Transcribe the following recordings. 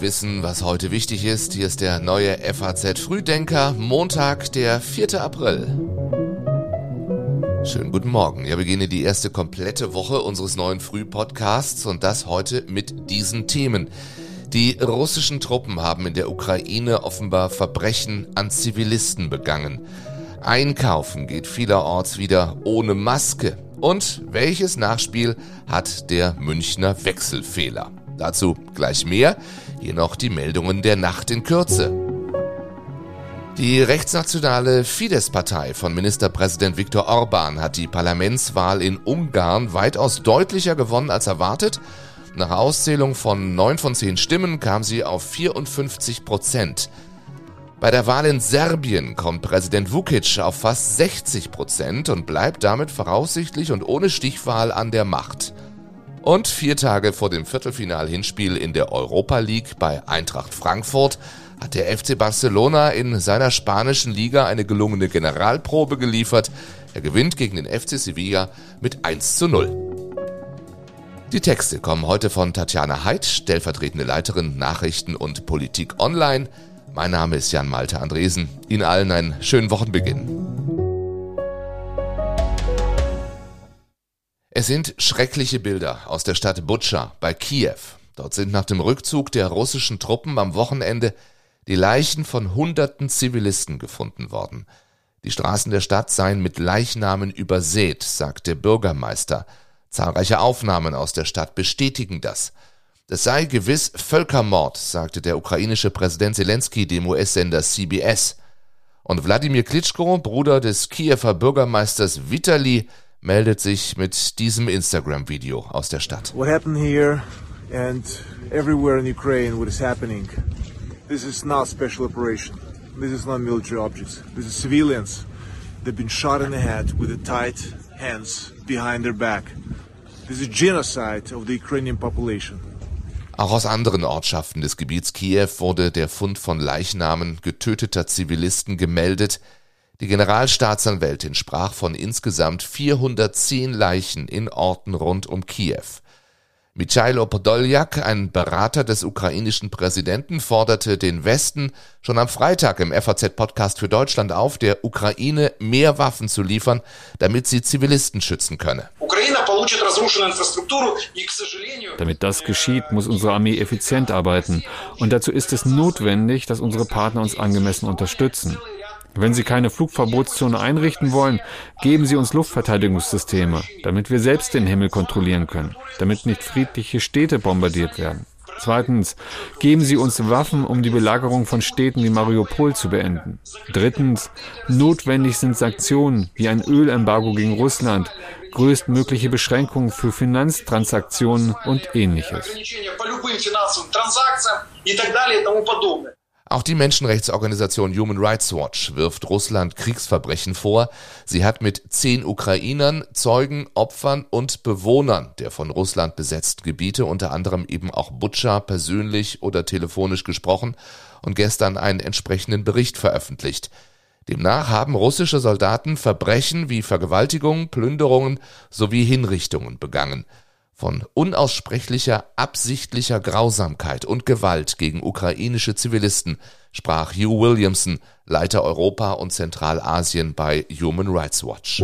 wissen, was heute wichtig ist. Hier ist der neue FAZ Frühdenker, Montag, der 4. April. Schönen guten Morgen. Ja, wir in die erste komplette Woche unseres neuen Frühpodcasts und das heute mit diesen Themen. Die russischen Truppen haben in der Ukraine offenbar Verbrechen an Zivilisten begangen. Einkaufen geht vielerorts wieder ohne Maske. Und welches Nachspiel hat der Münchner Wechselfehler? Dazu gleich mehr. Hier noch die Meldungen der Nacht in Kürze. Die rechtsnationale Fidesz-Partei von Ministerpräsident Viktor Orban hat die Parlamentswahl in Ungarn weitaus deutlicher gewonnen als erwartet. Nach Auszählung von 9 von 10 Stimmen kam sie auf 54 Prozent. Bei der Wahl in Serbien kommt Präsident Vucic auf fast 60 Prozent und bleibt damit voraussichtlich und ohne Stichwahl an der Macht. Und vier Tage vor dem Viertelfinal-Hinspiel in der Europa League bei Eintracht Frankfurt hat der FC Barcelona in seiner spanischen Liga eine gelungene Generalprobe geliefert. Er gewinnt gegen den FC Sevilla mit 1 zu 0. Die Texte kommen heute von Tatjana Heid, stellvertretende Leiterin Nachrichten und Politik online. Mein Name ist Jan Malte Andresen. Ihnen allen einen schönen Wochenbeginn. Es sind schreckliche Bilder aus der Stadt Butscha bei Kiew. Dort sind nach dem Rückzug der russischen Truppen am Wochenende die Leichen von hunderten Zivilisten gefunden worden. Die Straßen der Stadt seien mit Leichnamen übersät, sagt der Bürgermeister. Zahlreiche Aufnahmen aus der Stadt bestätigen das. Es sei gewiss Völkermord, sagte der ukrainische Präsident Zelensky dem US-Sender CBS. Und Wladimir Klitschko, Bruder des Kiewer Bürgermeisters Vitali, meldet sich mit diesem Instagram-Video aus der Stadt. What happened here and everywhere in Ukraine, what is happening, this is not special operation. This is not military objects. This is civilians. They've been shot in the head with the tight hands behind their back. This is genocide of the Ukrainian population. Auch aus anderen Ortschaften des Gebiets Kiew wurde der Fund von Leichnamen getöteter Zivilisten gemeldet. Die Generalstaatsanwältin sprach von insgesamt 410 Leichen in Orten rund um Kiew. Michailo Podoljak, ein Berater des ukrainischen Präsidenten, forderte den Westen schon am Freitag im FAZ-Podcast für Deutschland auf, der Ukraine mehr Waffen zu liefern, damit sie Zivilisten schützen könne. Damit das geschieht, muss unsere Armee effizient arbeiten. Und dazu ist es notwendig, dass unsere Partner uns angemessen unterstützen. Wenn Sie keine Flugverbotszone einrichten wollen, geben Sie uns Luftverteidigungssysteme, damit wir selbst den Himmel kontrollieren können, damit nicht friedliche Städte bombardiert werden. Zweitens, geben Sie uns Waffen, um die Belagerung von Städten wie Mariupol zu beenden. Drittens, notwendig sind Sanktionen wie ein Ölembargo gegen Russland, größtmögliche Beschränkungen für Finanztransaktionen und ähnliches. Auch die Menschenrechtsorganisation Human Rights Watch wirft Russland Kriegsverbrechen vor. Sie hat mit zehn Ukrainern, Zeugen, Opfern und Bewohnern der von Russland besetzten Gebiete, unter anderem eben auch Butscha, persönlich oder telefonisch gesprochen und gestern einen entsprechenden Bericht veröffentlicht. Demnach haben russische Soldaten Verbrechen wie Vergewaltigungen, Plünderungen sowie Hinrichtungen begangen. Von unaussprechlicher, absichtlicher Grausamkeit und Gewalt gegen ukrainische Zivilisten sprach Hugh Williamson, Leiter Europa und Zentralasien bei Human Rights Watch.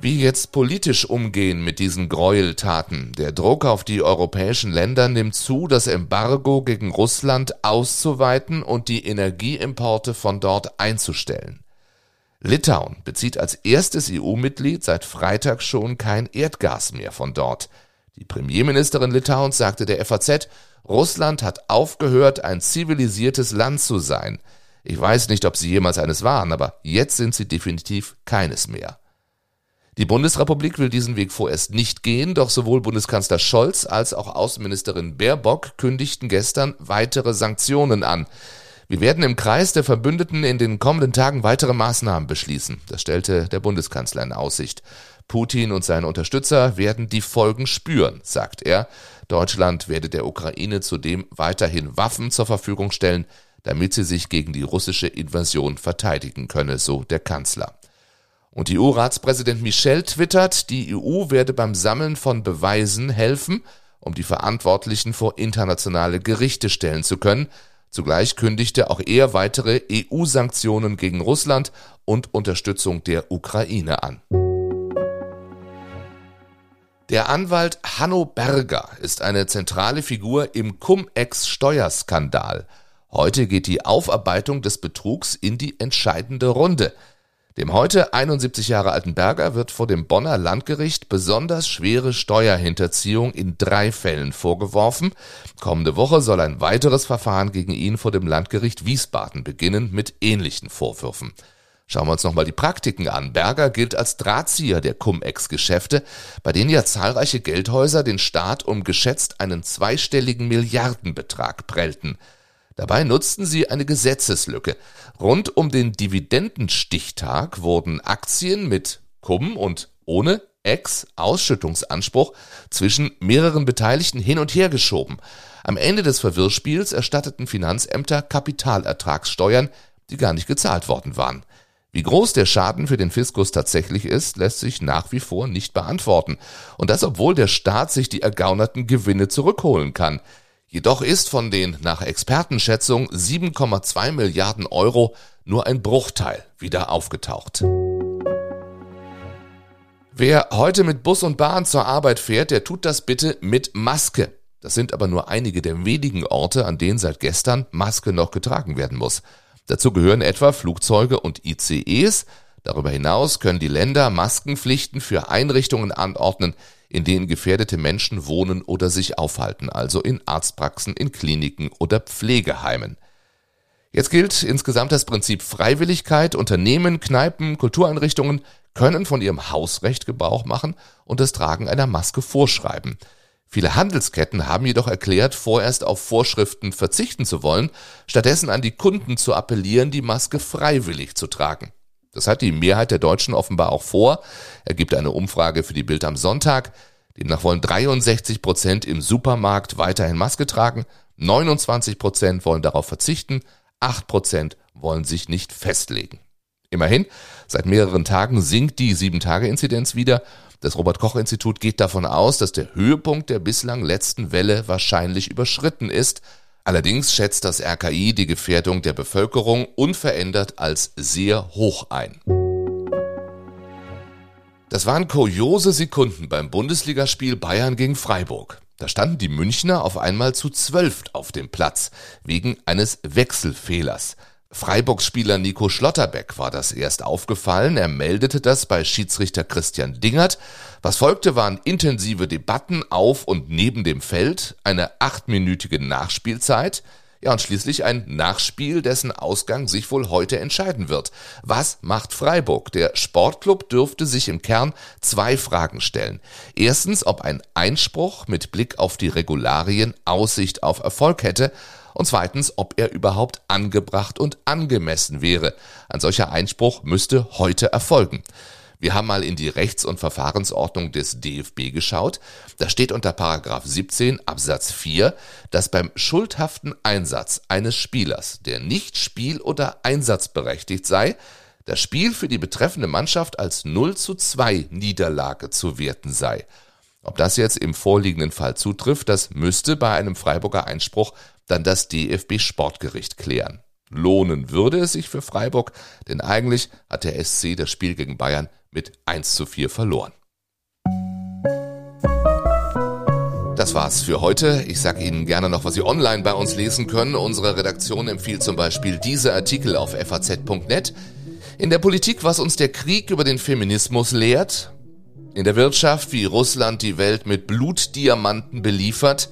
Wie jetzt politisch umgehen mit diesen Gräueltaten? Der Druck auf die europäischen Länder nimmt zu, das Embargo gegen Russland auszuweiten und die Energieimporte von dort einzustellen. Litauen bezieht als erstes EU-Mitglied seit Freitag schon kein Erdgas mehr von dort. Die Premierministerin Litauens sagte der FAZ, Russland hat aufgehört, ein zivilisiertes Land zu sein. Ich weiß nicht, ob sie jemals eines waren, aber jetzt sind sie definitiv keines mehr. Die Bundesrepublik will diesen Weg vorerst nicht gehen, doch sowohl Bundeskanzler Scholz als auch Außenministerin Baerbock kündigten gestern weitere Sanktionen an. Wir werden im Kreis der Verbündeten in den kommenden Tagen weitere Maßnahmen beschließen. Das stellte der Bundeskanzler in Aussicht. Putin und seine Unterstützer werden die Folgen spüren, sagt er. Deutschland werde der Ukraine zudem weiterhin Waffen zur Verfügung stellen, damit sie sich gegen die russische Invasion verteidigen könne, so der Kanzler. Und EU-Ratspräsident Michel twittert, die EU werde beim Sammeln von Beweisen helfen um die Verantwortlichen vor internationale Gerichte stellen zu können. Zugleich kündigte auch er weitere EU-Sanktionen gegen Russland und Unterstützung der Ukraine an. Der Anwalt Hanno Berger ist eine zentrale Figur im Cum-Ex-Steuerskandal. Heute geht die Aufarbeitung des Betrugs in die entscheidende Runde. Dem heute 71 Jahre alten Berger wird vor dem Bonner Landgericht besonders schwere Steuerhinterziehung in drei Fällen vorgeworfen. Kommende Woche soll ein weiteres Verfahren gegen ihn vor dem Landgericht Wiesbaden beginnen mit ähnlichen Vorwürfen. Schauen wir uns nochmal die Praktiken an. Berger gilt als Drahtzieher der Cum-Ex-Geschäfte, bei denen ja zahlreiche Geldhäuser den Staat um geschätzt einen zweistelligen Milliardenbetrag prellten. Dabei nutzten sie eine Gesetzeslücke. Rund um den Dividendenstichtag wurden Aktien mit Cum und ohne Ex-Ausschüttungsanspruch zwischen mehreren Beteiligten hin und her geschoben. Am Ende des Verwirrspiels erstatteten Finanzämter Kapitalertragssteuern, die gar nicht gezahlt worden waren. Wie groß der Schaden für den Fiskus tatsächlich ist, lässt sich nach wie vor nicht beantworten. Und das, obwohl der Staat sich die ergaunerten Gewinne zurückholen kann. Jedoch ist von den nach Expertenschätzung 7,2 Milliarden Euro nur ein Bruchteil wieder aufgetaucht. Wer heute mit Bus und Bahn zur Arbeit fährt, der tut das bitte mit Maske. Das sind aber nur einige der wenigen Orte, an denen seit gestern Maske noch getragen werden muss. Dazu gehören etwa Flugzeuge und ICEs. Darüber hinaus können die Länder Maskenpflichten für Einrichtungen anordnen, in denen gefährdete Menschen wohnen oder sich aufhalten, also in Arztpraxen, in Kliniken oder Pflegeheimen. Jetzt gilt insgesamt das Prinzip Freiwilligkeit. Unternehmen, Kneipen, Kultureinrichtungen können von ihrem Hausrecht Gebrauch machen und das Tragen einer Maske vorschreiben. Viele Handelsketten haben jedoch erklärt, vorerst auf Vorschriften verzichten zu wollen, stattdessen an die Kunden zu appellieren, die Maske freiwillig zu tragen. Das hat die Mehrheit der Deutschen offenbar auch vor, ergibt eine Umfrage für die Bild am Sonntag. Demnach wollen 63 Prozent im Supermarkt weiterhin Maske tragen, 29 Prozent wollen darauf verzichten, 8 Prozent wollen sich nicht festlegen. Immerhin, seit mehreren Tagen sinkt die 7-Tage-Inzidenz wieder das Robert Koch Institut geht davon aus, dass der Höhepunkt der bislang letzten Welle wahrscheinlich überschritten ist. Allerdings schätzt das RKI die Gefährdung der Bevölkerung unverändert als sehr hoch ein. Das waren kuriose Sekunden beim Bundesligaspiel Bayern gegen Freiburg. Da standen die Münchner auf einmal zu zwölf auf dem Platz, wegen eines Wechselfehlers. Freiburgs-Spieler Nico Schlotterbeck war das erst aufgefallen. Er meldete das bei Schiedsrichter Christian Dingert. Was folgte, waren intensive Debatten auf und neben dem Feld, eine achtminütige Nachspielzeit, ja und schließlich ein Nachspiel, dessen Ausgang sich wohl heute entscheiden wird. Was macht Freiburg? Der Sportclub dürfte sich im Kern zwei Fragen stellen. Erstens, ob ein Einspruch mit Blick auf die Regularien Aussicht auf Erfolg hätte und zweitens, ob er überhaupt angebracht und angemessen wäre. Ein solcher Einspruch müsste heute erfolgen. Wir haben mal in die Rechts- und Verfahrensordnung des DFB geschaut. Da steht unter Paragraph 17 Absatz 4, dass beim schuldhaften Einsatz eines Spielers, der nicht spiel- oder einsatzberechtigt sei, das Spiel für die betreffende Mannschaft als 0 zu 2 Niederlage zu werten sei. Ob das jetzt im vorliegenden Fall zutrifft, das müsste bei einem Freiburger Einspruch dann das DFB Sportgericht klären. Lohnen würde es sich für Freiburg, denn eigentlich hat der SC das Spiel gegen Bayern mit 1 zu 4 verloren. Das war's für heute. Ich sage Ihnen gerne noch, was Sie online bei uns lesen können. Unsere Redaktion empfiehlt zum Beispiel diese Artikel auf faz.net. In der Politik, was uns der Krieg über den Feminismus lehrt. In der Wirtschaft, wie Russland die Welt mit Blutdiamanten beliefert.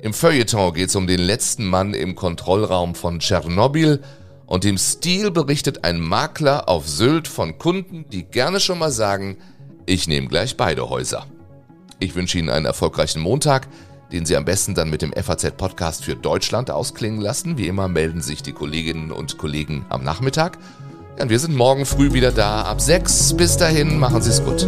Im Feuilleton geht es um den letzten Mann im Kontrollraum von Tschernobyl und im Stil berichtet ein Makler auf Sylt von Kunden, die gerne schon mal sagen, ich nehme gleich beide Häuser. Ich wünsche Ihnen einen erfolgreichen Montag, den Sie am besten dann mit dem FAZ-Podcast für Deutschland ausklingen lassen. Wie immer melden sich die Kolleginnen und Kollegen am Nachmittag. Ja, wir sind morgen früh wieder da ab 6. Bis dahin, machen Sie es gut.